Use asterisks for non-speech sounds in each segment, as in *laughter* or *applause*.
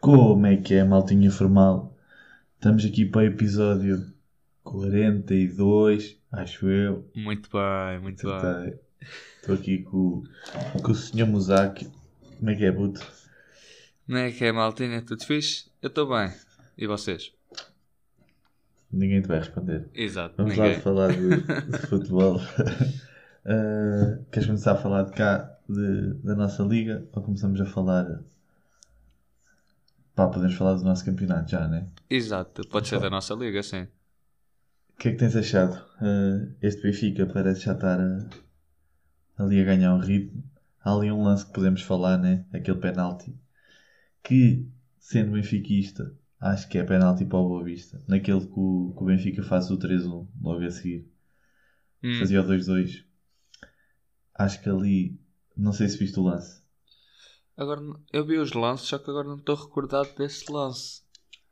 Como é que é, maltinha formal? Estamos aqui para o episódio 42, acho eu. Muito bem, muito bem. Acertei. Estou aqui com, com o Sr. Muzaki. Como é que é, puto? Como é que é, maltinha? Tudo fixe? Eu estou bem. E vocês? Ninguém te vai responder. Exato, Vamos lá ninguém. falar de, *laughs* de futebol. Uh, *laughs* queres começar a falar de cá, de- da nossa liga? Ou começamos a falar. Pá, podemos falar do nosso campeonato já, né? Exato, pode ser da nossa liga, sim. O que é que tens achado? Uh, este Benfica parece já estar a- ali a ganhar um ritmo. Há ali um lance que podemos falar, né? Aquele penalti. Que, sendo benfiquista, acho que é penalti para o Boa Vista. Naquele que o, que o Benfica faz o 3-1 logo a seguir. Hum, Fazia o 2-2. Acho que ali. Não sei se viste o lance. Agora, eu vi os lances, só que agora não estou recordado desse lance.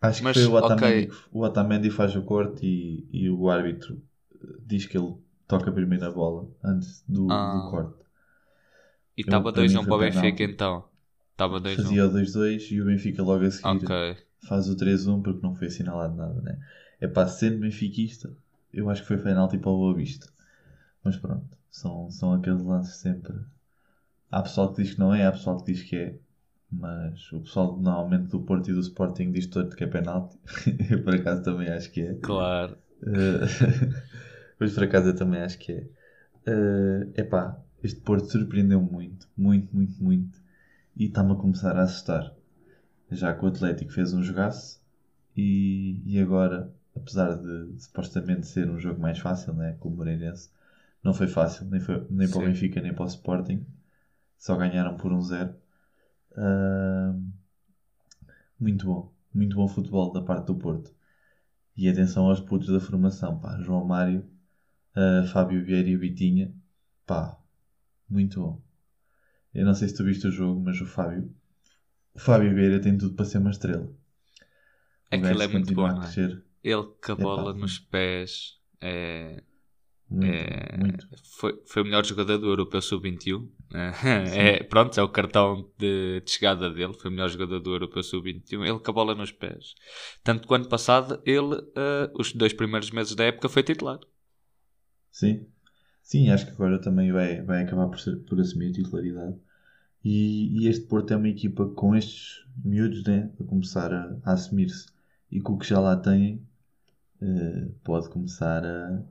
Acho que Mas, foi o Otamendi. ok. O Otamendi faz o corte e, e o árbitro eh, diz que ele toca primeiro a bola antes do, Ah. do corte. E estava para mim, 2-1 foi para o Benfica então. Estava 2-1. Fazia o 2-2 e o Benfica logo a seguir Ok. Faz o 3-1 porque não foi assinalado nada, né? É pá, sendo benfiquista, eu acho que foi penalti para o Boa Vista. Mas pronto, são, são aqueles lances sempre. Há pessoal que diz que não é, há pessoal que diz que é. Mas o pessoal normalmente do Porto e do Sporting diz todo que é penalti. *laughs* eu por acaso também acho que é. Claro. Eh, *laughs* mas por acaso eu também acho que é. Eh, epá, este Porto surpreendeu muito, muito, muito, muito. E está-me a começar a assustar. Já que o Atlético fez um jogaço e, e agora, apesar de supostamente ser um jogo mais fácil, né, com o Moreirense, não foi fácil, nem, foi, nem para o. Benfica nem para o Sporting. Só ganharam por um zero. Ah, muito bom, muito bom futebol da parte do Porto. E atenção aos putos da formação, pá. João Mário, ah, Fábio Vieira e Vitinha, pá, muito bom. Eu não sei se tu viste o jogo, mas o Fábio, Fábio Vieira tem tudo para ser uma estrela. O Aquilo é muito bom, a é? Ele com a Epá. bola nos pés é, muito, é- muito. foi, foi o melhor jogador do Europeu Sub-21. *laughs* É, pronto, é o cartão de, de chegada dele. Foi o melhor jogador do Europeu Sub-21. Ele com a bola nos pés. Tanto que o ano passado, ele, eh, os dois primeiros meses da época, foi titular. Sim, sim, acho que agora também vai, vai acabar por, ser- por assumir a titularidade. E, e este Porto é uma equipa com estes miúdos né, a começar a, a assumir-se e com o que já lá têm eh, pode começar a,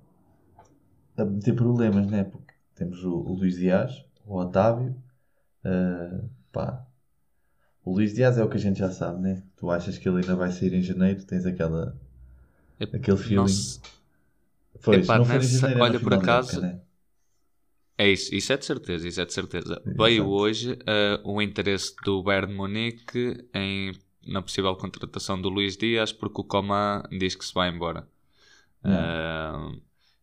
a meter problemas, né? Porque temos o, o Luís Dias, o Otávio, eh, pá. O Luís Dias é o que a gente já sabe, né? Tu achas que ele ainda vai sair em janeiro, tens aquela, aquele feeling. Não se- Pois, Epá, não nessa- janeiro, olha, por acaso, época, né? É isso, isso é de certeza, isso é de certeza. Exato. Veio hoje eh, o interesse do Bayern Munique em, na possível contratação do Luís Dias, porque o Coman diz que se vai embora. Eh,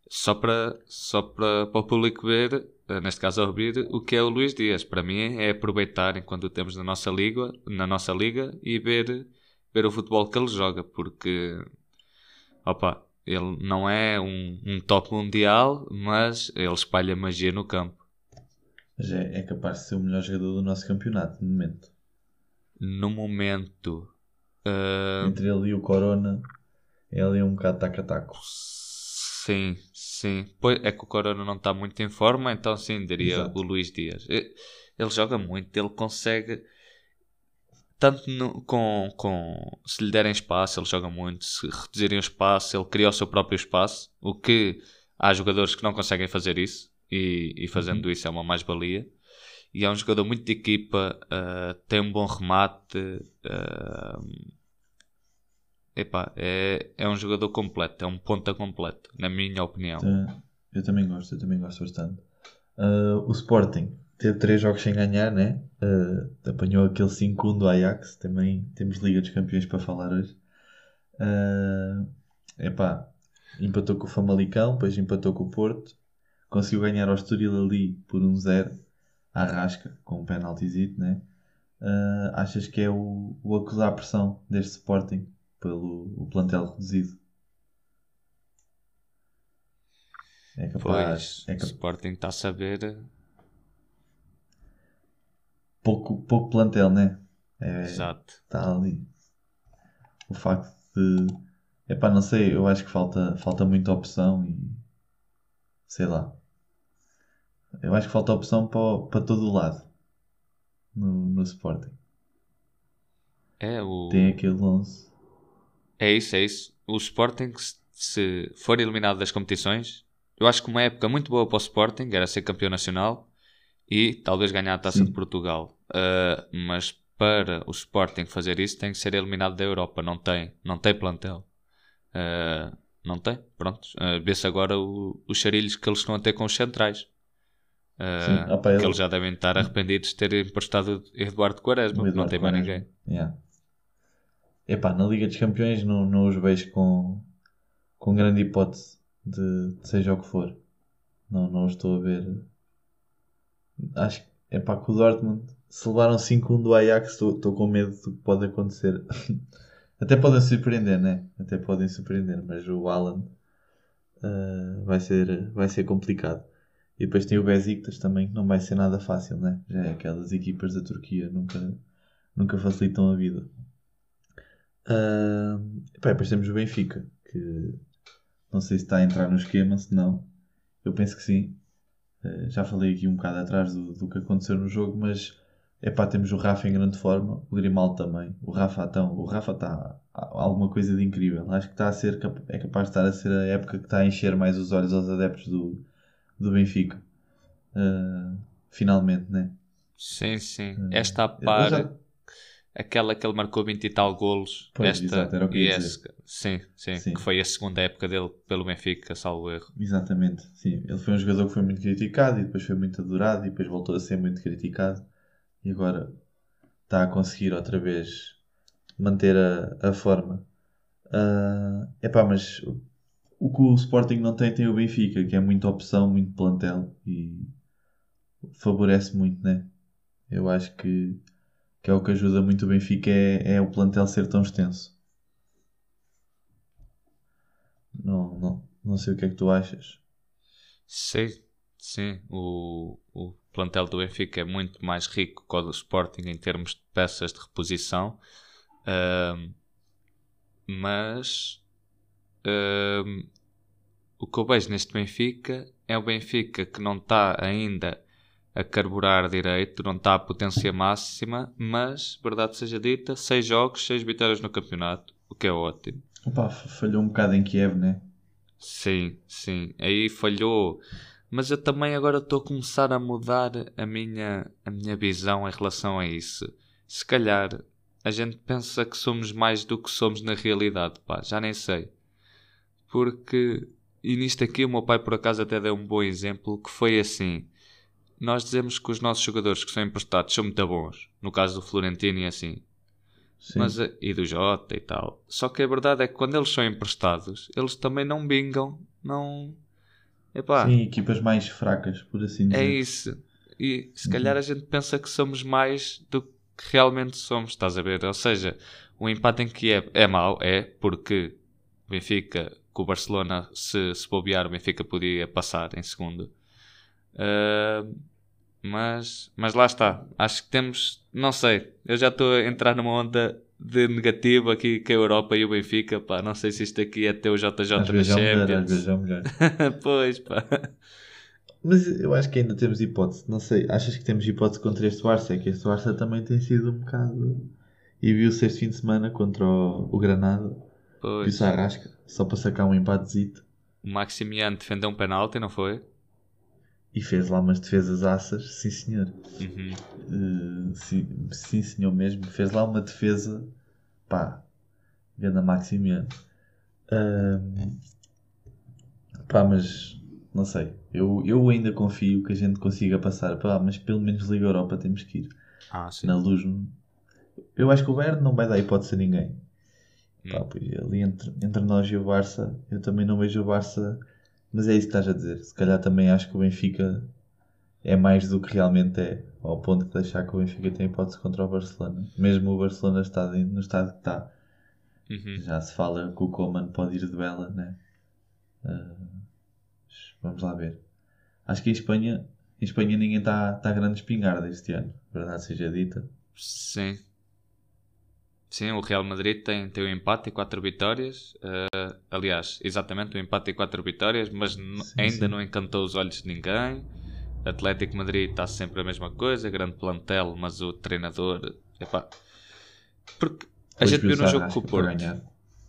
só para, só para, para o público ver, eh, neste caso ouvir, o que é o Luís Dias. Para mim é aproveitar enquanto temos na nossa liga, na nossa liga e ver, ver o futebol que ele joga, porque opa, ele não é um, um top mundial, mas ele espalha magia no campo. Mas é, é capaz de ser o melhor jogador do nosso campeonato, no momento. No momento, eh, Entre ele e o Corona, ele é um bocado taca-taco. sim, sim. Pois é que o Corona não está muito em forma, então sim, diria Exato. o Luís Dias. Ele joga muito, ele consegue. Tanto no- com, com. Se lhe derem espaço, ele joga muito. Se reduzirem o espaço, ele cria o seu próprio espaço. O que há jogadores que não conseguem fazer isso. E, e fazendo isso é uma mais-valia. E é um jogador muito de equipa, ah, tem um bom remate. ah, epá, é, é um jogador completo, é um ponta completo, na minha opinião. Eu também gosto, eu também gosto bastante. Ah, o Sporting teve três jogos sem ganhar, né? Ah, apanhou aquele 5-1 do Ajax. Também temos Liga dos Campeões para falar hoje. Ah, epá, empatou com o Famalicão, depois empatou com o Porto. Conseguiu ganhar ao Estoril ali por 1-0. à rasca, com um penaltizito, né? Ah, achas que é o, o acusar a pressão deste Sporting pelo o plantel reduzido? É Pois, capaz. É o capaz. Sporting está a saber. Pouco, pouco plantel, né? É, Exato. Está ali. O facto de. Epá, não sei, eu acho que falta, falta muita opção e. Sei lá. Eu acho que falta opção para, para todo o lado. No, no Sporting. É, o... Tem aquele 11. é isso, é isso. O Sporting, se- se for eliminado das competições, eu acho que uma época muito boa para o Sporting era ser campeão nacional e talvez ganhar a taça Sim. de Portugal. Ah, mas para o Sporting fazer isso tem que ser eliminado da Europa. Não tem, não tem plantel. Ah, não tem, pronto. Ah, Vê-se agora o- os charilhos que eles estão a ter com os centrais. Ah, Sim, opa, que ele- eles já devem estar arrependidos de terem emprestado Eduardo Quaresma, O porque não Eduardo tem mais ninguém. Yeah. Epá, na Liga dos Campeões não, não os vejo com, com grande hipótese de, de seja o que for. Não, não os estou a ver. Acho que epá, com o Dortmund, se levaram 5-1 do Ajax, estou com medo do que pode acontecer. *laughs* Até podem surpreender, né? Até podem surpreender, mas o Alan vai, ser, vai ser complicado. E depois tem o Besiktas também, que não vai ser nada fácil, né? Já é aquelas equipas da Turquia, nunca, nunca facilitam a vida. Ah, epá, depois temos o Benfica, que não sei se está a entrar no esquema, se não. Eu penso que sim. Ah, já falei aqui um bocado atrás do, do que aconteceu no jogo, mas epá, temos o Rafa em grande forma, o Grimaldo também. O Rafa, então, o Rafa está alguma coisa de incrível. Acho que está a ser, é capaz de estar a ser a época que está a encher mais os olhos aos adeptos do, do Benfica. Ah, finalmente, né? Sim, sim. Hum. Esta par, já- aquela que ele marcou 20 e tal golos. Pois, esta exato, era o que e ia essa. Sim, sim, Sim. Que foi a segunda época dele pelo Benfica, salvo erro. Exatamente, sim. Ele foi um jogador que foi muito criticado e depois foi muito adorado e depois voltou a ser muito criticado e agora está a conseguir outra vez manter a, a forma. Ah, epá, mas o- o que o Sporting não tem tem o Benfica, que é muita opção, muito plantel e favorece muito, né? Eu acho que, que é o que ajuda muito o Benfica é, é o plantel ser tão extenso. Não, não, não sei o que é que tu achas. Sim, sim. O, o plantel do Benfica é muito mais rico que o do Sporting em termos de peças de reposição. Ahm, mas ahm, o que eu vejo neste Benfica é o Benfica que não está ainda a carburar direito, não está a potência máxima, mas, verdade seja dita, 6 jogos, 6 vitórias no campeonato, o que é ótimo. Opa, falhou um bocado em Kiev, né? Sim, sim. Aí falhou. Mas eu também agora estou a começar a mudar a minha, a minha visão em relação a isso. Se calhar a gente pensa que somos mais do que somos na realidade, pá, já nem sei. Porque, e nisto aqui o meu pai por acaso até deu um bom exemplo, que foi assim. Nós dizemos que os nossos jogadores que são emprestados são muito bons. No caso do Florentino e assim. Sim. Mas, eh, e do Jota e tal. Só que a verdade é que quando eles são emprestados, eles também não bingam, não. Epá, Sim, equipas mais fracas, por assim dizer. é isso. E se Uhum. calhar a gente pensa que somos mais do que realmente somos, estás a ver? Ou seja, o empate em Kiev é mau, é, porque o Benfica, com o Barcelona, se, se bobear, o Benfica podia passar em segundo. Ah, mas, mas lá está. Acho que temos, não sei, eu já estou a entrar numa onda de negativo aqui com a Europa e o Benfica, pá, não sei se isto aqui é ter o JJ Às na vezes é melhor, às Champions. vezes é melhor. *laughs* pois, pá. Mas eu acho que ainda temos hipótese. Não sei, achas que temos hipótese contra este Barça? É que este Barça também tem sido um bocado. E viu-se este fim de semana contra o, o Granada. Viu-se a Arrasca, só para sacar um empatezito. O Maximiano defendeu um penalti, não foi? E fez lá umas defesas aças, sim senhor. Uhum. Uh, sim, sim senhor mesmo. Fez lá uma defesa. Pá, ganda Maximiano. Ahm, pá, mas não sei. Eu, eu ainda confio que a gente consiga passar. Pá, mas pelo menos Liga Europa temos que ir. Ah, sim. Na luz. Eu acho que o Bayern não vai dar hipótese a ninguém. Pá, Hum. pois, ali entre, entre nós e o Barça, eu também não vejo o Barça. Mas é isso que estás a dizer. Se calhar também acho que o Benfica é mais do que realmente é. Ao ponto de deixar que o Benfica tem hipótese contra o Barcelona. Mesmo o Barcelona está no estado que está. Uhum. Já se fala que o Coman pode ir de bela, né? Ah, vamos lá ver. Acho que em Espanha, em Espanha ninguém está tá grande espingarda este ano, verdade seja dita. Sim. Sim, o Real Madrid tem, tem um empate e quatro vitórias. Uh, aliás, exatamente um empate e quatro vitórias, mas sim, ainda sim. não encantou os olhos de ninguém. Atlético Madrid está sempre a mesma coisa, grande plantel, mas o treinador. Epá. Porque a gente viu no jogo com o Porto.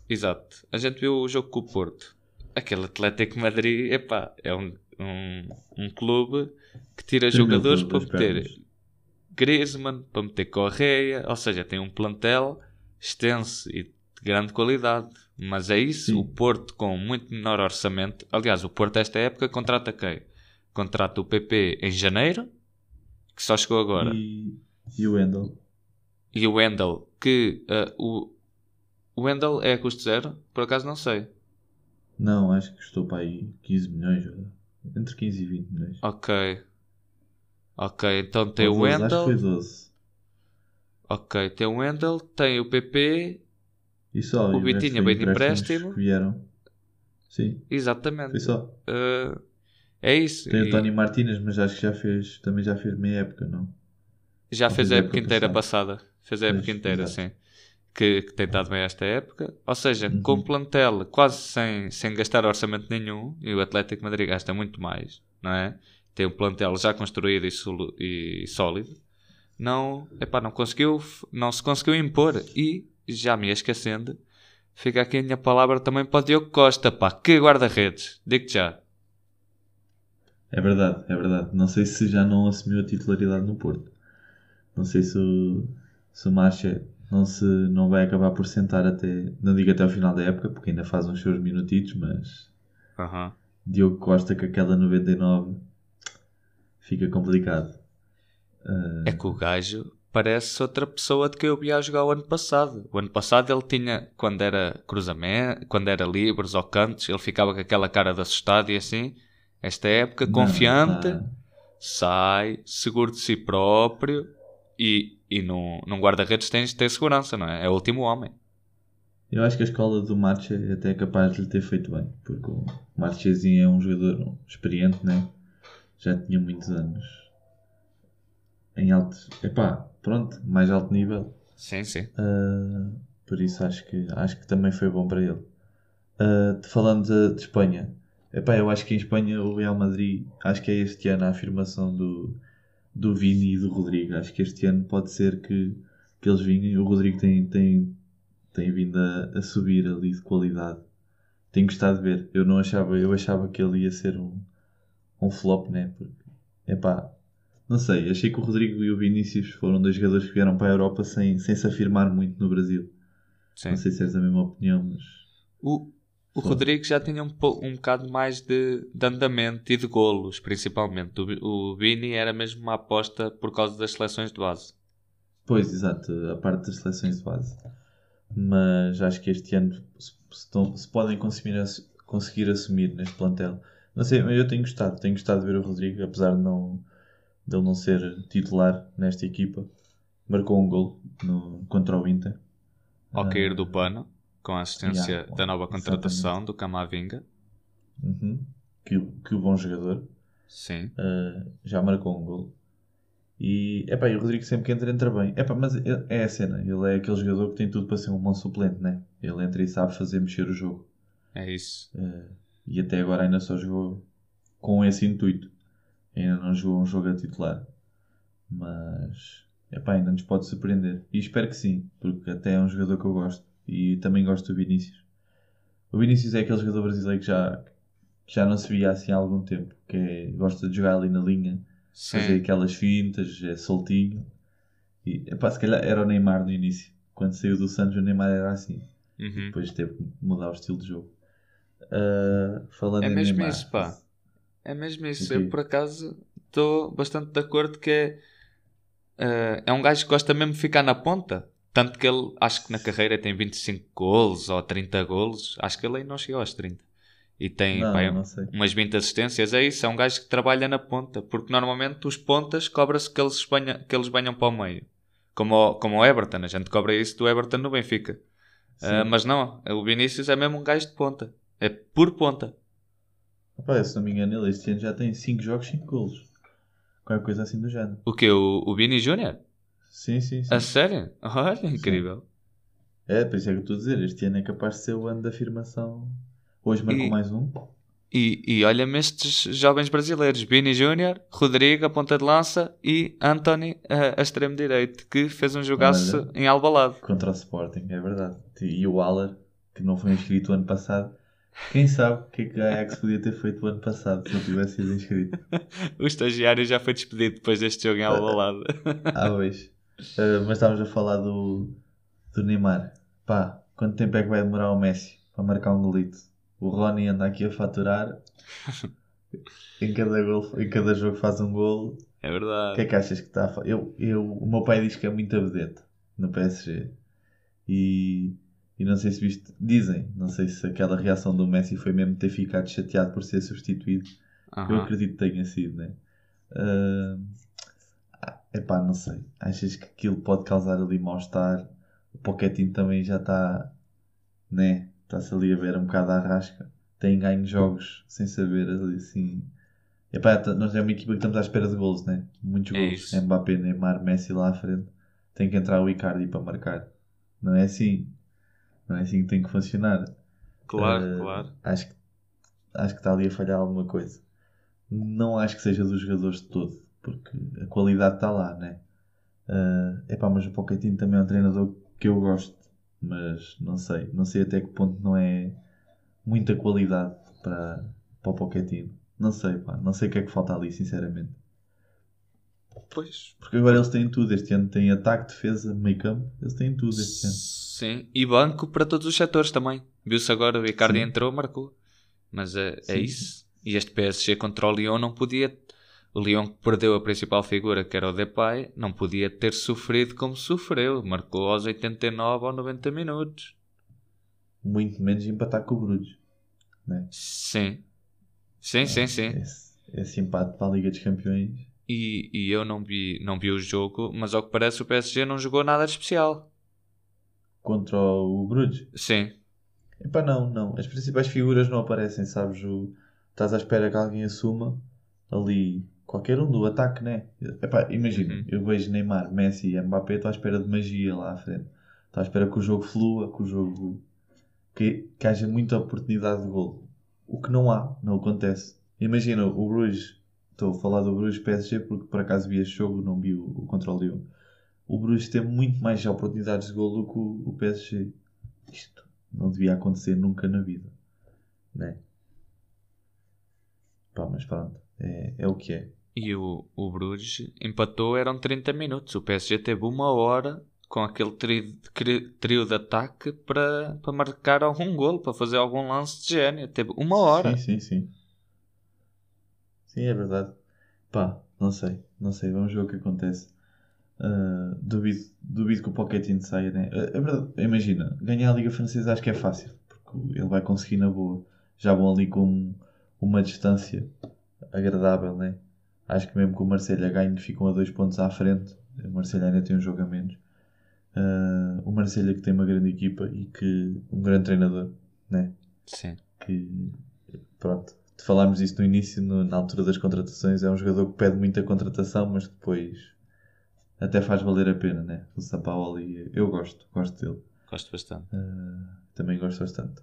Exato. A gente viu o jogo com o Porto. Aquele Atlético Madrid, epá, é um, um, um clube que tira Tem jogadores para meter Griezmann, para meter Correia, ou seja, tem um plantel extenso e de grande qualidade. Mas é isso, Sim. o Porto com muito menor orçamento. Aliás, o Porto esta época contrata quem? Contrata o PP em janeiro, que só chegou agora. E, e o Wendel. E o Wendel, que uh, o, o Wendel é a custo zero? Por acaso não sei. Não, acho que custou para aí 15 milhões. Entre 15 e 20 milhões. Ok. Ok, então tem o Wendel. Acho que foi 12. Ok, tem o Wendel, tem o PP. E só, o Vitinha bem de empréstimo. Que vieram. Sim. Exatamente. Foi só. Uh, é isso. Tem e... o Tony Martínez, mas acho que já fez. Também já fez meia época, não? Já fez a época, época inteira passada. Fez a época inteira, exato. sim que, que tem estado bem esta época. Ou seja, uhum. com plantel quase sem, sem gastar orçamento nenhum, e o Atlético Madrid gasta muito mais, não é? Tem um plantel já construído e, e sólido. Não, epá, não conseguiu, não se conseguiu impor. E, já me esquecendo, fica aqui a minha palavra também para o Diogo Costa, pá, que guarda-redes, digo-te já. É verdade, é verdade. Não sei se já não assumiu a titularidade no Porto. Não sei se o, se o Marcha não, se, não vai acabar por sentar até, não digo até ao final da época, porque ainda faz uns seus minutitos, mas uhum. Diogo Costa com aquela 99 fica complicado. Uh... É que o gajo parece outra pessoa de que eu vi a jogar o ano passado. O ano passado ele tinha, quando era cruzamento, quando era livres ou cantos, ele ficava com aquela cara de assustado e assim. Esta época, confiante, não, tá. sai, seguro de si próprio e e num, num guarda-redes tens de ter segurança, não é? É o último homem. Eu acho que a escola do Marche é até capaz de lhe ter feito bem, porque o Marchezinho é um jogador experiente, né? Já tinha muitos anos em alto. Epá, pronto, mais alto nível. Sim, sim. Uh, por isso acho que, acho que também foi bom para ele. Uh, falando de, de, Espanha, epá, eu acho que em Espanha o Real Madrid, acho que é este ano a afirmação do, do Vini e do Rodrigo. Acho que este ano pode ser que, que eles vinham. O Rodrigo tem, tem, tem vindo a, a, subir ali de qualidade. Tenho gostado de ver. Eu não achava, eu achava que ele ia ser um, um flop, né? Porque, epá, não sei. Achei que o Rodrigo e o Vinícius foram dois jogadores que vieram para a Europa sem, sem se afirmar muito no Brasil. Sim. Não sei se és da mesma opinião, mas. O, o Rodrigo já tinha um, um bocado mais de, de andamento e de golos, principalmente. O, o Vini era mesmo uma aposta por causa das seleções de base. Pois, exato, a parte das seleções de base. Mas acho que este ano se, se, se podem conseguir, conseguir assumir neste plantel. Não sei, mas eu tenho gostado, tenho gostado de ver o Rodrigo, apesar de, não, de ele não ser titular nesta equipa. Marcou um gol no, contra o Inter. Ao cair do pano com a assistência yeah, da nova contratação exatamente. do Camavinga. Uhum. Que, que bom jogador. Sim. Uh, já marcou um gol. E, epá, e o Rodrigo sempre que entra, entra bem. Epá, mas é a cena. Ele é aquele jogador que tem tudo para ser um bom suplente, né? Ele entra e sabe fazer mexer o jogo. É isso. Uh, e até agora ainda só jogou com esse intuito. Ainda não jogou um jogo a titular. Mas, epá, ainda nos pode surpreender. E espero que sim, porque até é um jogador que eu gosto e também gosto do Vinícius. O Vinícius é aquele jogador brasileiro que já, que já não se via assim há algum tempo, que é, gosta de jogar ali na linha, Sim. fazer aquelas fintas, é soltinho. E, epá, se calhar era o Neymar no início. Quando saiu do Santos, o Neymar era assim. Uhum. Depois teve que mudar o estilo de jogo. Uh, falando é mesmo Neymar, isso, pá. É mesmo isso. Okay. Eu, por acaso, estou bastante de acordo que é, uh, é um gajo que gosta mesmo de ficar na ponta. Tanto que ele, acho que na carreira tem 25 golos ou 30 golos. Acho que ele ainda não chegou aos 30. E tem não, pá, não umas 20 assistências. É isso, é um gajo que trabalha na ponta. Porque normalmente os pontas cobra-se que eles, banham, que eles banham para o meio. Como o, como o Everton. A gente cobra isso do Everton no Benfica. Uh, mas não, o Vinícius é mesmo um gajo de ponta. É por ponta. Rapaz, se não me engano, ele este ano já tem 5 jogos, 5 golos. Qualquer coisa assim do género. O que? O, o Vini Júnior? Sim, sim, sim. A sério? Olha, incrível. É, por isso é que eu estou a dizer. Este ano é capaz de ser o ano da afirmação. Hoje marcou E- mais um. E, e olha-me estes jovens brasileiros: Vini Júnior, Rodrigo, a ponta de lança e Anthony, a, a extremo direito, que fez um jogaço Olha. em Albalade. Contra o Sporting, é verdade. E o Waller, que não foi inscrito o ano passado. Quem sabe o que é que a Ajax podia ter feito o ano passado se ele tivesse sido inscrito. *laughs* O estagiário já foi despedido depois deste jogo em Albalade. Ah, pois. Ah, mas estávamos a falar do, do Neymar. Pá, quanto tempo é que vai demorar o Messi para marcar um golito? O Rony anda aqui a faturar. *laughs* em, cada gol, em cada jogo faz um golo. É O verdade. que é que achas que está a eu, eu O meu pai diz que é muito vedete no PSG. E, e não sei se viste. Dizem, não sei se aquela reação do Messi foi mesmo ter ficado chateado por ser substituído. Eu acredito que tenha sido, né? Ah, epá, não sei. Achas que aquilo pode causar ali mal-estar? O Pochettino também já está, né? Está-se ali a ver um bocado à rasca. Tem ganho jogos sem saber ali assim. Epá, nós é uma equipa que estamos à espera de gols, né? Muitos É gols. isso. Mbappé, Neymar, Messi lá à frente. Tem que entrar o Icardi para marcar. Não é assim. Não é assim que tem que funcionar. Claro, Eh, claro. Acho que, acho que está ali a falhar alguma coisa. Não acho que seja dos jogadores de todo, porque a qualidade está lá, né? É epá, mas o Pochettino também é um treinador que eu gosto, mas não sei, não sei até que ponto não é muita qualidade para, para o Pochettino. Não sei, pá, não sei o que é que falta ali, sinceramente. Pois. Porque agora eles têm tudo. Este ano têm ataque, defesa, meio campo. Eles têm tudo este ano. Sim, e banco para todos os setores também. Viu-se agora, o Icardi Sim. entrou, marcou. Mas é, é Sim. isso. E este PSG contra o Lyon não podia. O Lyon que perdeu a principal figura, que era o Depay, não podia ter sofrido como sofreu. Marcou aos 89 ou 90 minutos. Muito menos empatar com o Bruges. Sim. Sim, sim, sim. Esse, esse empate para a Liga dos Campeões. E, e eu não vi, não vi o jogo, mas ao que parece o PSG não jogou nada de especial. Contra o Bruges. Sim. Epá, não, não. As principais figuras não aparecem, sabes? O... Estás à espera que alguém assuma ali qualquer um do ataque, né? Epá, imagina, Uhum. eu vejo Neymar, Messi e Mbappé, estou à espera de magia lá à frente. Estou à espera que o jogo flua, que o jogo. que, que haja muita oportunidade de gol. O que não há, não acontece. Imagina, o Bruges, estou a falar do Bruges PSG porque por acaso vi este jogo, não vi o, o contra o Lyon. O Bruges tem muito mais oportunidades de gol do que o, o PSG. Isto não devia acontecer nunca na vida, né? Pá, mas pronto, é, é o que é. E o, o Bruges empatou, eram 30 minutos. O PSG teve uma hora com aquele trio, trio de ataque para, para marcar algum golo, para fazer algum lance de gênio. Teve uma hora. Sim, sim, sim. Sim, é verdade. Pá, não sei, não sei, vamos ver o que acontece. Ah, duvido, duvido que o Pochettino saia, né? Ah, É verdade, imagina, ganhar a Liga Francesa acho que é fácil, porque ele vai conseguir na boa. Já vão ali com uma distância agradável, né? Acho que mesmo que o Marselha ganhe, ficam a dois pontos à frente. O Marselha ainda tem um jogo a menos. Ah, o Marselha que tem uma grande equipa e que um grande treinador, né? Sim. que pronto, falámos disso no início, no- na altura das contratações, é um jogador que pede muita contratação, mas depois até faz valer a pena, né? O Sampaoli, eu gosto, gosto dele, Gosto bastante. também gosto bastante.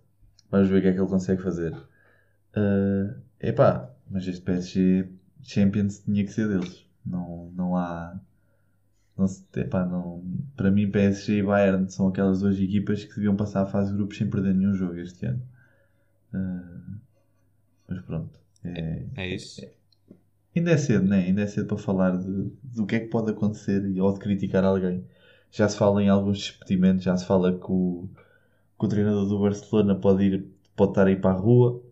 Vamos ver o que é que ele consegue fazer. Uh, epá, mas este PSG Champions tinha que ser deles, não, não há. Não, se- epá, não, para mim, PSG e Bayern são aquelas duas equipas que deviam passar a fase de grupos sem perder nenhum jogo este ano. Uh, mas pronto. É, É isso. Ainda é cedo, né? Ainda é cedo para falar de, do que é que pode acontecer ou de criticar alguém. Já se fala em alguns despedimentos, já se fala que o, que o treinador do Barcelona pode, ir, pode estar aí para a rua.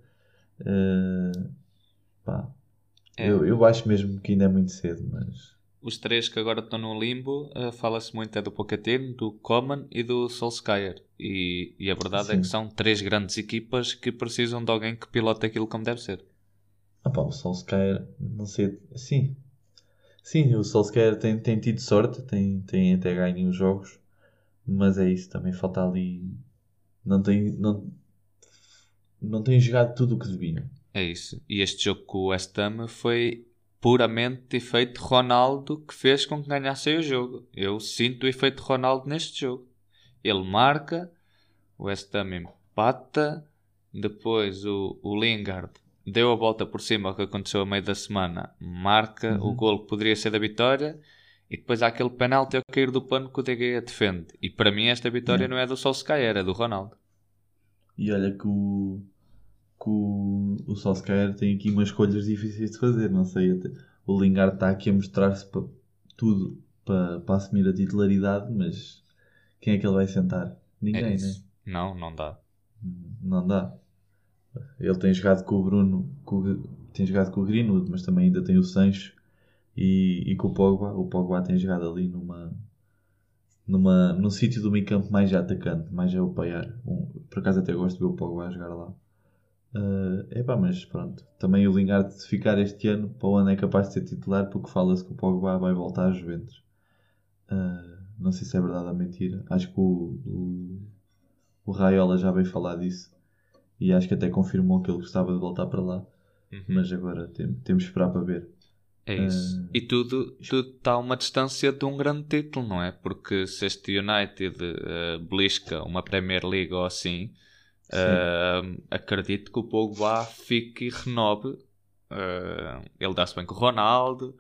Uh, pá, É. eu, eu acho mesmo que ainda é muito cedo, mas Os três que agora estão no limbo, eh, fala-se muito é do Pochettino, do Coman e do Solskjaer. E, e a verdade é Sim. que são três grandes equipas que precisam de alguém que pilote aquilo como deve ser. Ah, pá, o Solskjaer, não sei, sim, sim, o Solskjaer tem, tem tido sorte, tem, tem até ganho os jogos, mas é isso, também falta ali, não tem, não, não tem jogado tudo o que deviam. É isso. E este jogo com o West Ham foi puramente efeito Ronaldo que fez com que ganhasse o jogo. Eu sinto o efeito Ronaldo neste jogo. Ele marca, o West Ham empata, depois o, o Lingard deu a volta por cima, o que aconteceu a meio da semana, marca uhum. o gol que poderia ser da vitória e depois há aquele penalti a cair do pano que o DG defende. E para mim esta vitória não é do Solskjaer, é do Ronaldo. E olha que o, que o, o Solskjaer tem aqui umas escolhas difíceis de fazer, não sei. Até, o Lingard está aqui a mostrar-se para tudo para, para assumir a titularidade, mas quem é que ele vai sentar? Ninguém, é né? Não, não dá. Não dá. Ele tem jogado com o Bruno, com, tem jogado com o Greenwood, mas também ainda tem o Sancho e, e com o Pogba. O Pogba tem jogado ali numa, numa, num sítio do meio campo mais atacante, mais a apoiar. Um, por acaso até gosto de ver o Pogba a jogar lá. Uh, epá, mas pronto. Também o Lingard se ficar este ano, para o ano é capaz de ser titular porque fala-se que o Pogba vai voltar às Juventus. Uh, não sei se é verdade ou mentira. Acho que o, o, o Raiola já veio falar disso e acho que até confirmou que ele gostava de voltar para lá. Uhum. Mas agora tem, temos de esperar para ver. É isso. Uh, e tudo, tudo está a uma distância de um grande título, não é? Porque se este United uh, belisca uma Premier League ou assim, uh, acredito que o Pogba fique e renove. Ele dá-se bem com o Ronaldo.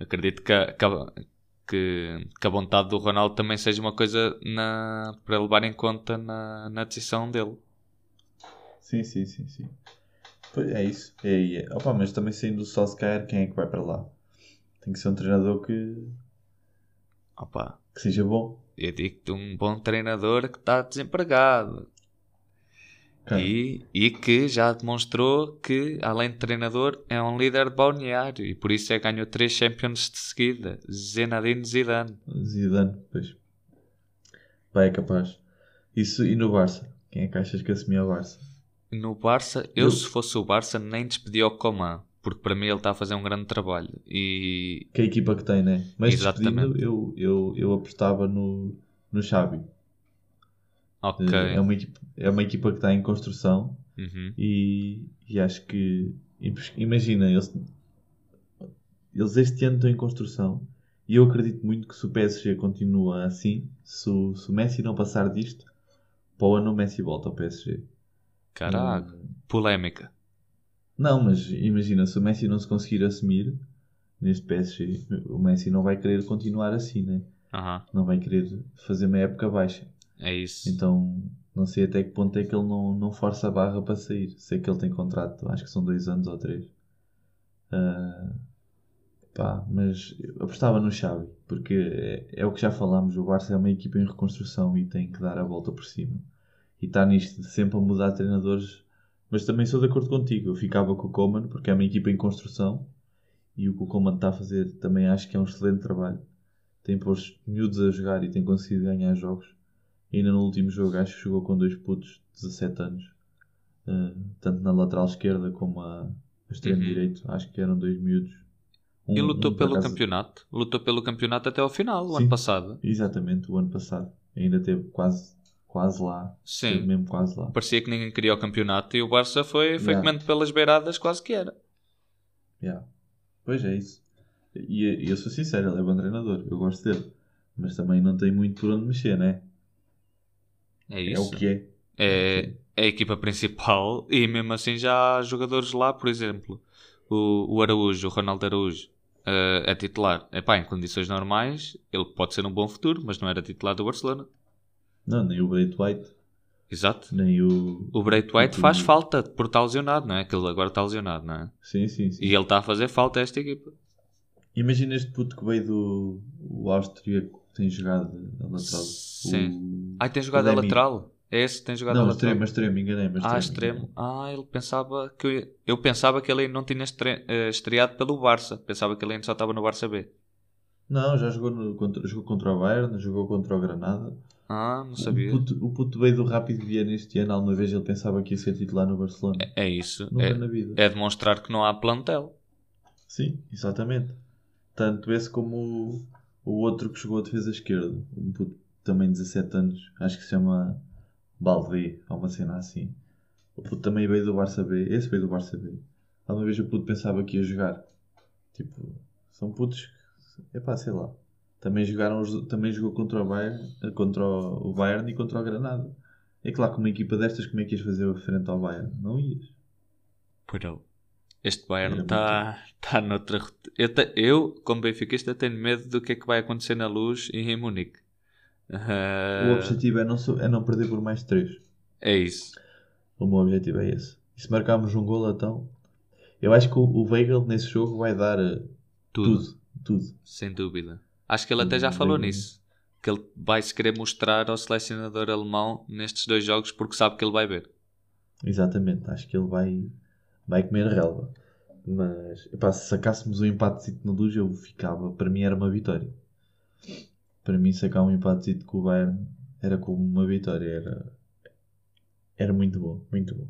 Acredito que, que, que, que, a vontade do Ronaldo também seja uma coisa na, para levar em conta na, na decisão dele. Sim, sim, sim, sim. É isso. É, é. Opa, mas também saindo do Solskjaer, quem é que vai para lá? Tem que ser um treinador que. Opa. Que seja bom. Eu digo-te um bom treinador que está desempregado. E, e que já demonstrou que, além de treinador, é um líder de balneário e por isso é ganhou três Champions de seguida. Zenadine Zidane. Zidane, pois. Vai, é capaz. Isso e no Barça? Quem é que achas que assumia o Barça? No Barça, eu, eu, se fosse o Barça, nem despedia o Coman, porque para mim ele está a fazer um grande trabalho. E... Que é a equipa que tem, né? Mas Exatamente. eu, eu, eu apostava no, no Xavi. Ok. É uma equipa, é uma equipa que está em construção uhum. e, e acho que. Imagina, eles, eles este ano estão em construção e eu acredito muito que se o PSG continua assim, se o, se o Messi não passar disto, para o ano o Messi volta ao PSG. Caraca, hum. polémica. Não, mas imagina, se o Messi não se conseguir assumir neste PSG, o Messi não vai querer continuar assim, né? Uhum. Não vai querer fazer uma época baixa. É isso. Então, não sei até que ponto é que ele não, não força a barra para sair. Sei que ele tem contrato, acho que são dois anos ou três. Uh, pá, mas apostava no Xavi, porque é, é, o que já falámos, o Barça é uma equipa em reconstrução e tem que dar a volta por cima e está nisto sempre a mudar de treinadores. Mas também sou de acordo contigo. Eu ficava com o Coleman porque é uma equipa em construção e o que o Coleman está a fazer também acho que é um excelente trabalho. Tem posto miúdos a jogar e tem conseguido ganhar jogos. E ainda no último jogo acho que jogou com dois putos de 17 anos, uh, tanto na lateral esquerda como a, a extremo uhum. direito. Acho que eram dois miúdos. Um, e lutou um pelo acaso... campeonato. Lutou pelo campeonato até ao final, o Sim, ano passado. Exatamente, o ano passado. Ainda teve quase quase lá. Sim. Mesmo quase lá. Parecia que ninguém queria o campeonato e o Barça foi, foi yeah. comendo pelas beiradas, quase que era. Yeah. Pois é isso. E, e eu sou sincero, ele é bom treinador, eu gosto dele. Mas também não tem muito por onde mexer, né? É isso. É o que é. É, é a equipa principal e mesmo assim já há jogadores lá, por exemplo, o, o Araújo, o Ronaldo Araújo, uh, é titular. Epá, em condições normais, ele pode ser um bom futuro, mas não era titular do Barcelona. Não, nem o Brait White. Exato. Nem o. O White faz falta por estar lesionado, não é? Que ele agora está lesionado, não é? Sim, sim, sim. E ele está a fazer falta a esta equipa. Imagina este puto que veio do o austríaco que tem jogado a lateral. Sim. O... Ah, tem jogado a lateral? É esse que tem jogado não, a lateral? Não, extremo, extremo, enganei-me. Ah, extremo. Ah, ele pensava que eu, eu pensava que ele não tinha estre... Eh, estreado pelo Barça. Pensava que ele ainda só estava no Barça B. Não, já jogou, no, contra, jogou contra o Bayern, jogou contra o Granada. Ah, não sabia. O puto, o puto veio do Rápido Viena este ano. Alguma vez ele pensava que ia ser titular no Barcelona. É, é isso. Nunca é, na vida. É demonstrar que não há plantel. Sim, exatamente. Tanto esse como o, o outro que chegou à defesa esquerda. Um puto também de 17 anos. Acho que se chama Balde, ou uma cena assim. O puto também veio do Barça B. Esse veio do Barça B. Alguma vez o puto pensava que ia jogar. Tipo, são putos que, epá, sei lá. Também jogaram, os- também jogou contra o Bayern, contra o Bayern e contra o Granada. É claro que uma equipa destas, como é que ias fazer frente ao Bayern? Não ias. Por Este Bayern está tá noutra. Eu, eu, como benfiquista, tenho medo do que é que vai acontecer na luz e em Munique. Ah, O objetivo é não, é não perder por mais de 3. é isso. O meu objetivo é esse. E se marcarmos um gol, então. Eu acho que o, o Weigl nesse jogo vai dar eh, Tudo, tudo. Tudo. sem dúvida. Acho que ele até já Tudo falou nisso. Que ele vai se querer mostrar ao selecionador alemão nestes dois jogos porque sabe que ele vai ver. Exatamente. Acho que ele vai, vai comer relva. Mas epá, se sacássemos um empate na luz, eu ficava. Para mim era uma vitória. Para mim, sacar um empate com o Bayern era como uma vitória. Era, era muito bom. Muito bom.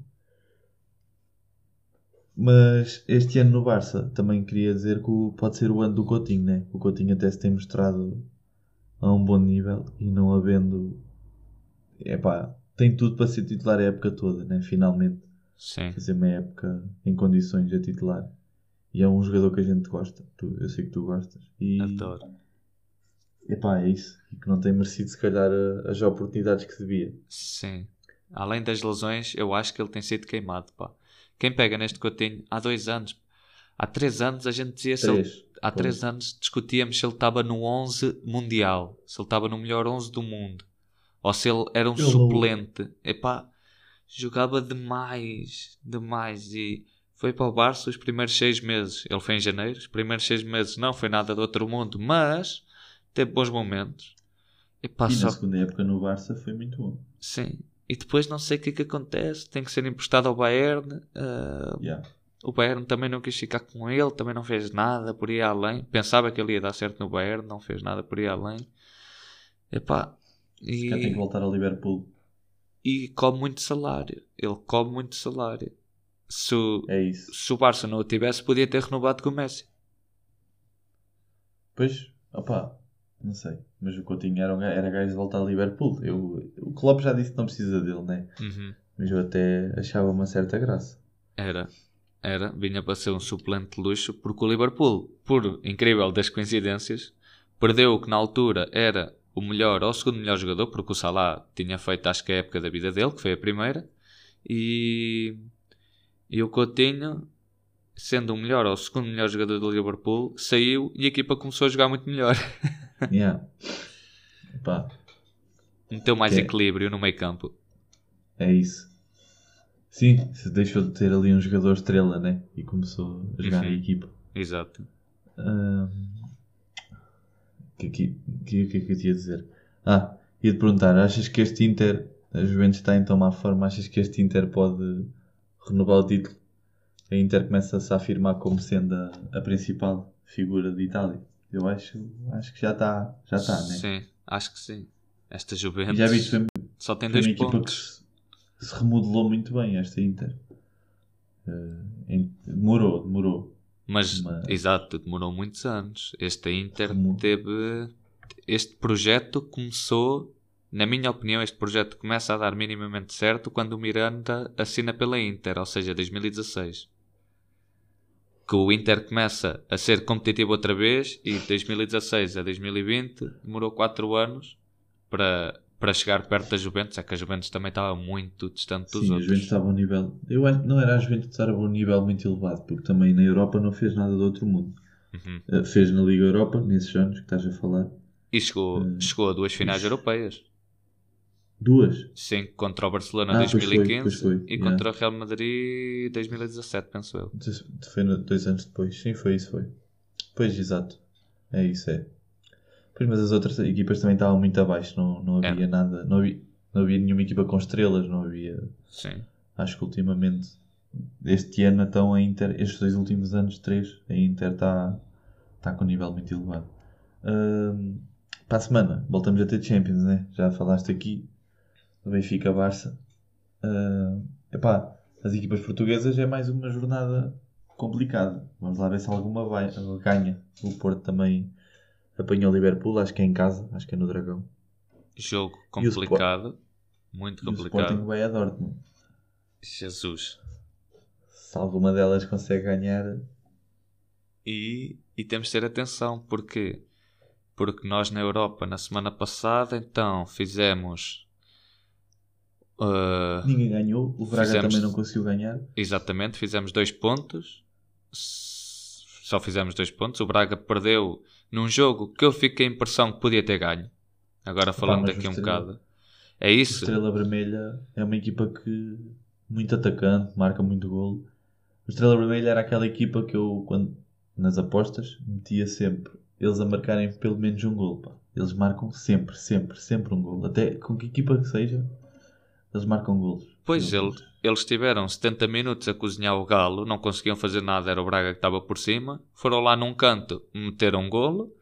Mas este ano no Barça também queria dizer que pode ser o ano do Coutinho, né? O Coutinho até se tem mostrado a um bom nível e não havendo. Epá, tem tudo para ser titular a época toda, né? Finalmente Sim. fazer uma época em condições de titular. E é um jogador que a gente gosta. Tu- eu sei que tu gostas. E, Adoro. epá, é isso. E que não tem merecido, se calhar, as oportunidades que devia. Sim. Além das lesões, eu acho que ele tem sido queimado. Pá. Quem pega neste Coutinho há dois anos, há três anos a gente dizia se ele Três. há três anos discutíamos se ele estava no 11 mundial, se ele estava no melhor 11 do mundo, ou se ele era um Ele- suplente. Epá, jogava demais, demais. E foi para o Barça os primeiros seis meses. Ele foi em janeiro, os primeiros seis meses não foi nada do outro mundo, mas teve bons momentos. Epá, E só na segunda época no Barça foi muito bom. Sim. E depois não sei o que é que acontece. Tem que ser emprestado ao Bayern. ah, Yeah. o Bayern também não quis ficar com ele, também não fez nada por ir além. Pensava que ele ia dar certo no Bayern, não fez nada por ir além. Epá, Se calhar tem que e, voltar ao Liverpool. e come muito salário. Ele come muito salário. Se, o- É se o Barça não o tivesse, podia ter renovado com o Messi. Pois, opá, não sei. Mas o Coutinho era, um era gajo de voltar ao Liverpool. Eu, o Klopp já disse que não precisa dele, né? Uhum. Mas eu até achava uma certa graça. Era. Era. Vinha para ser um suplente de luxo porque o Liverpool, por incrível das coincidências, perdeu o que na altura era o melhor ou o segundo melhor jogador, porque o Salah tinha feito acho que a época da vida dele, que foi a primeira, e, e o Coutinho, sendo o melhor ou o segundo melhor jogador do Liverpool, saiu e a equipa começou a jogar muito melhor. *laughs* Yeah. Opá, Meteu mais Que é- equilíbrio no meio campo. é isso. Sim, se deixou de ter ali um jogador estrela, né? E começou a jogar Uhum. em equipa. Exato. O que, que, que, que é que eu te ia dizer? Ah, ia-te perguntar, achas que este Inter, a Juventus está em tão má forma, achas que este Inter pode renovar o título? A Inter começa-se a afirmar como sendo a, a principal figura de Itália. Eu acho, acho que já está, já está, né? Sim, acho que sim. Esta E Juventus já viste, foi, só tem dois uma equipa que pontos. se, se remodelou muito bem, esta Inter. Eh, em- demorou, demorou. Mas, exato, demorou muitos anos. Este Inter teve. Este projeto começou, na minha opinião, este projeto começa a dar minimamente certo quando o Miranda assina pela Inter, ou seja, 2016. Que o Inter começa a ser competitivo outra vez e de 2016 a 2020 demorou 4 anos para, para chegar perto da Juventus. É que a Juventus também estava muito distante dos Sim, a outros. Juventus estava a um nível. Eu acho que não era a Juventus estar a um nível muito elevado, porque também na Europa não fez nada do outro mundo. Uhum. Eh, Fez na Liga Europa, nesses anos que estás a falar. E chegou, Hum. chegou a duas finais Ixi. europeias. Duas. Sim, contra o Barcelona Ah, pois foi, 2015 pois foi, e yeah. contra o Real Madrid 2017, penso eu. Foi dois anos depois. Sim, foi isso, foi. Pois, exato. É isso, é. Pois, mas as outras equipas também estavam muito abaixo. Não, não havia É. nada. Não havia, não havia nenhuma equipa com estrelas. Não havia. Sim. Acho que ultimamente, este ano, então, a Inter, estes dois últimos anos, três, a Inter está tá com um nível muito elevado. Para a semana, voltamos a ter Champions, né? Já falaste aqui do Benfica Barça. Ahm, epá, as equipas portuguesas é mais uma jornada complicada. Vamos lá ver se alguma vai, ganha. O Porto também apanhou o Liverpool, acho que é em casa, acho que é no Dragão. Jogo complicado, muito E o complicado. Sporting vai a Dortmund. Jesus. Se alguma delas consegue ganhar, E, e temos de ter atenção, porque porque nós na Europa na semana passada então fizemos uh, ninguém ganhou. O Braga Fizemos- também não conseguiu ganhar. exatamente fizemos dois pontos só fizemos dois pontos o Braga perdeu num jogo que eu fiquei a impressão que podia ter ganho agora falando daqui um bocado é isso Estrela Vermelha é uma equipa que muito atacante, marca muito golo. O Estrela Vermelha era aquela equipa que eu, quando, nas apostas, metia sempre eles a marcarem pelo menos um golo. pá. Eles marcam sempre, sempre, sempre um golo. Até com que equipa que seja, eles marcam golos. Pois Eles- ele, eles tiveram 70 minutos a cozinhar o galo, não conseguiam fazer nada, era o Braga que estava por cima. Foram lá num canto, meteram um golo.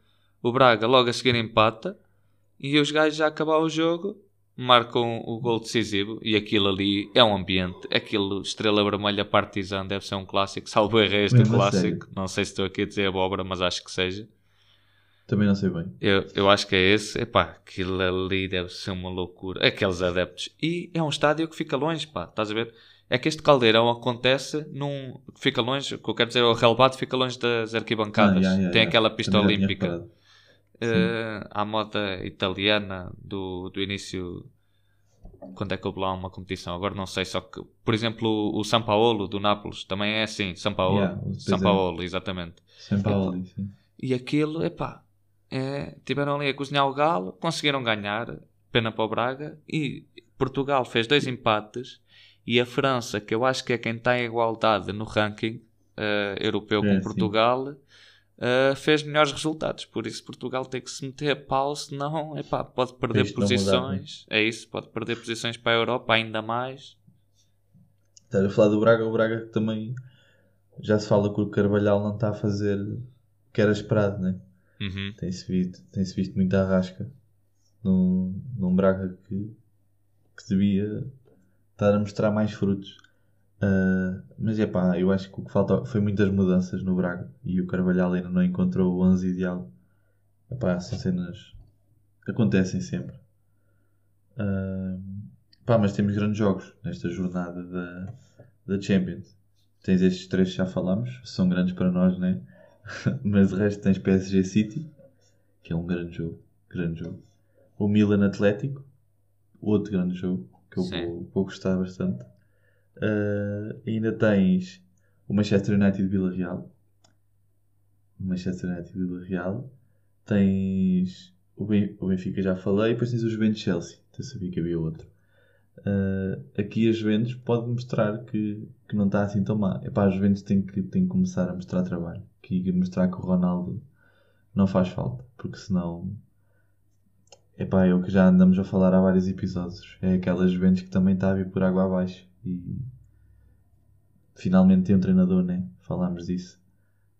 O Braga logo a seguir empata. E os gajos já acabaram o jogo, marcam o gol decisivo. E aquilo ali é um ambiente. Aquilo, Estrela Vermelha Partizan, deve ser um clássico. Salvo erro é este clássico. Não sei se estou aqui a dizer abóbora, mas acho que seja. Também não sei bem. Eu, eu acho que é esse. Epá, aquilo ali deve ser uma loucura. Aqueles adeptos. E é um estádio que fica longe, pá. Estás a ver? É que este caldeirão acontece num... Fica longe, o que eu quero dizer, o relevado fica longe das arquibancadas. Ah, yeah, yeah, Tem yeah. aquela pista Também olímpica. eh, à moda italiana do, do início... Quando é que houve lá uma competição? Agora não sei, só que... Por exemplo, o, São Paulo, do Nápoles, também é assim. São Paulo. Yeah, São é. Paulo, exatamente. Sem Paulo, sim. E aquilo, epá, é, tiveram ali a cozinhar o galo, conseguiram ganhar, pena para o Braga, e Portugal fez dois empates, e a França, que eu acho que é quem está em igualdade no ranking eh, europeu É, com. Portugal, eh, fez melhores resultados. Por isso Portugal tem que se meter a pau, senão epá, pode perder Isto mudar, posições. É isso, pode perder posições para a Europa ainda mais. Estás a falar do Braga, o Braga também já se fala que o Carvalhal não está a fazer o que era esperado, né? Uhum. Tem-se visto, tem-se visto muita arrasca num, num Braga que, que devia estar a mostrar mais frutos. Ah, mas é pá, eu acho que o que falta foi muitas mudanças no Braga e o Carvalhal ainda não encontrou o 11 ideal. Epá, são cenas acontecem sempre. Ah, pá, mas temos grandes jogos nesta jornada da, da Champions. Tens estes três que já falámos, são grandes para nós, né? *laughs* mas o resto tens PSG City, que é um grande jogo. Grande jogo. O Milan Atlético, outro grande jogo, que eu vou, vou gostar bastante. Ah, ainda tens o Manchester United Vila Real. Manchester United Vila Real. Tens o, Ben- o Benfica, já falei. Depois tens o Juventus Chelsea. Eu sabia que havia outro. Ah, aqui a Juventus pode mostrar que, que não está assim tão má. Epá, a Juventus tem que, tem que começar a mostrar trabalho. Que mostrar que o Ronaldo não faz falta. Porque senão Epá, é o que já andamos a falar há vários episódios. É aquela Juventus que também está a vir por água abaixo. E finalmente tem um treinador, né? Falámos disso.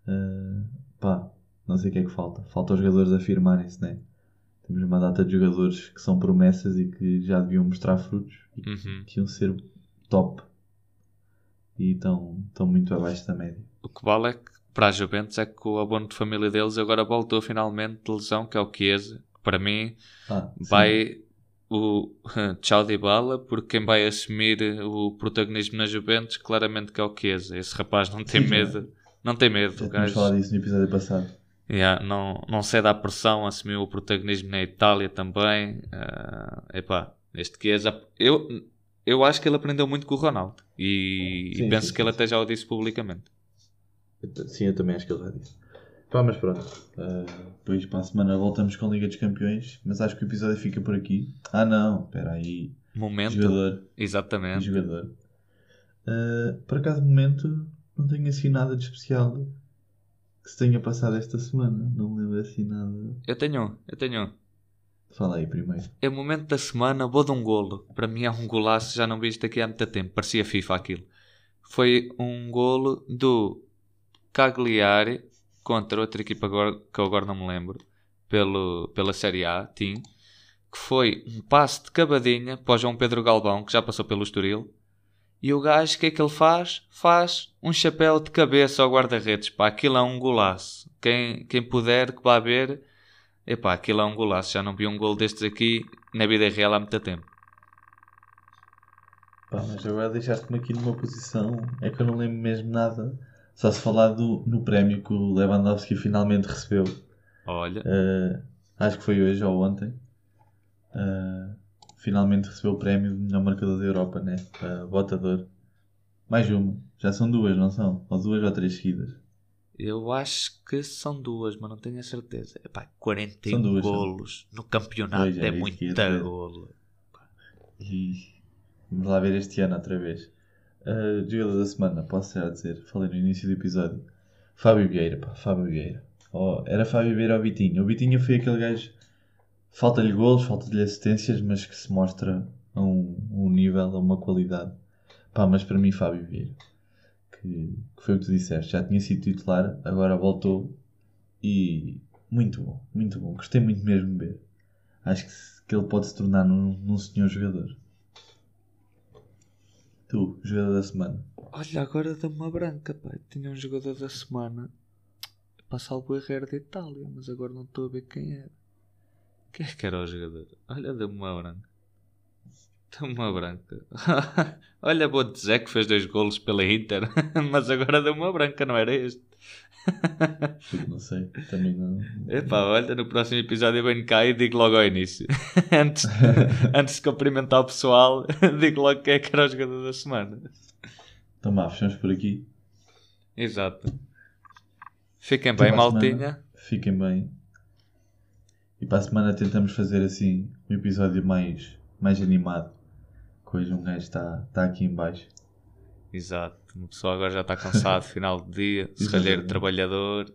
Ah, pá, não sei o que é que falta. Falta os jogadores afirmarem-se, né? Temos uma data de jogadores que são promessas e que já deviam mostrar frutos e Uhum. que iam ser top. E estão, estão muito abaixo da média. O que vale é que para a Juventus é que o abono de família deles agora voltou finalmente de lesão, que é o Chiesa. Para mim Ah, vai o Tchau de Bala, porque quem vai assumir o protagonismo na Juventus claramente que é o Chiesa. Esse rapaz não tem medo. Não tem medo, Já gajo. falado disso no episódio passado. Yeah, não, não cede à pressão, assumiu o protagonismo na Itália também. Ah, epá, este Chiesa, eu, eu acho que ele aprendeu muito com o Ronaldo e, e Sim, penso sim, que ele sim, até já o disse publicamente. Sim, eu também acho que ele já disse. Pá, mas pronto. Ah, depois para a semana voltamos com a Liga dos Campeões. Mas acho que o episódio fica por aqui. Ah não, espera aí. Momento, Jogador. E exatamente. jogador. Ah, por acaso, momento, não tenho assim nada de especial que se tenha passado esta semana. Não me lembro assim nada. Eu tenho um, eu tenho um. Fala aí primeiro. É o momento da semana, vou de um golo. Para mim é um golaço, já não vi isto aqui há muito tempo. Parecia FIFA aquilo. Foi um golo do Cagliari contra outra equipa que eu agora não me lembro. Pelo, pela Série A, Team. Que foi um passe de cavadinha para o João Pedro Galvão, que já passou pelo Estoril. E o gajo, o que é que ele faz? Faz um chapéu de cabeça ao guarda-redes. Pá, aquilo é um golaço. Quem, quem puder que vá ver, epá, aquilo é um golaço. Já não vi um gol destes aqui na vida real há muito tempo. Pá, mas agora deixaste-me aqui numa posição. É que eu não lembro mesmo nada. Só se falar do, no prémio que o Lewandowski finalmente recebeu. Olha, Uh, acho que foi hoje ou ontem. Uh, finalmente recebeu o prémio de melhor marcador da Europa, né? Uh, Botador. Mais uma. Já são duas, não são? Ou duas ou três seguidas. eu acho que são duas, mas não tenho a certeza. Epá, 41 São duas, golos no campeonato Pois, é ia muita golo. E vamos lá ver este ano outra vez. Uh, jogador da semana, posso já dizer, falei no início do episódio. Fábio Vieira, pá, Fábio Vieira. Oh, era Fábio Vieira ou Vitinho. O Vitinho foi aquele gajo. Falta-lhe golos, falta-lhe assistências, mas que se mostra a um, um nível, a uma qualidade. Pá, mas para mim, Fábio Vieira. Que, que foi o que tu disseste. Já tinha sido titular, agora voltou. E muito bom, muito bom. Gostei muito mesmo de ver. Acho que, que ele pode se tornar num, num senhor jogador. Tu, jogador da semana. Olha, agora dá-me uma branca, pá. Tinha um jogador da semana. Passar o Herrera de Itália, mas agora não estou a ver quem era. Quem é que era o jogador? Olha, deu-me uma branca. Deu-me uma branca. *laughs* Olha, vou dizer que fez dois golos pela Inter, *laughs* mas agora deu uma branca, não era este? Não sei, também não. Epá, olha, no próximo episódio eu venho cá e digo logo ao início. *laughs* antes, antes de cumprimentar o pessoal, digo logo quem é que era o jogador da semana. Então, vá, fechamos por aqui. Exato. Fiquem Até bem, para a semana. maltinha. Fiquem bem. E para a semana tentamos fazer assim um episódio mais, mais animado. Que hoje um gajo está está aqui em baixo. Exato. O pessoal agora já está cansado, *laughs* final do dia, serralheiro Exatamente. trabalhador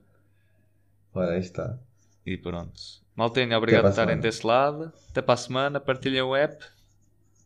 Ora, aí está. e pronto. Maltinha, obrigado por estarem desse lado. Até para a semana, partilhem o app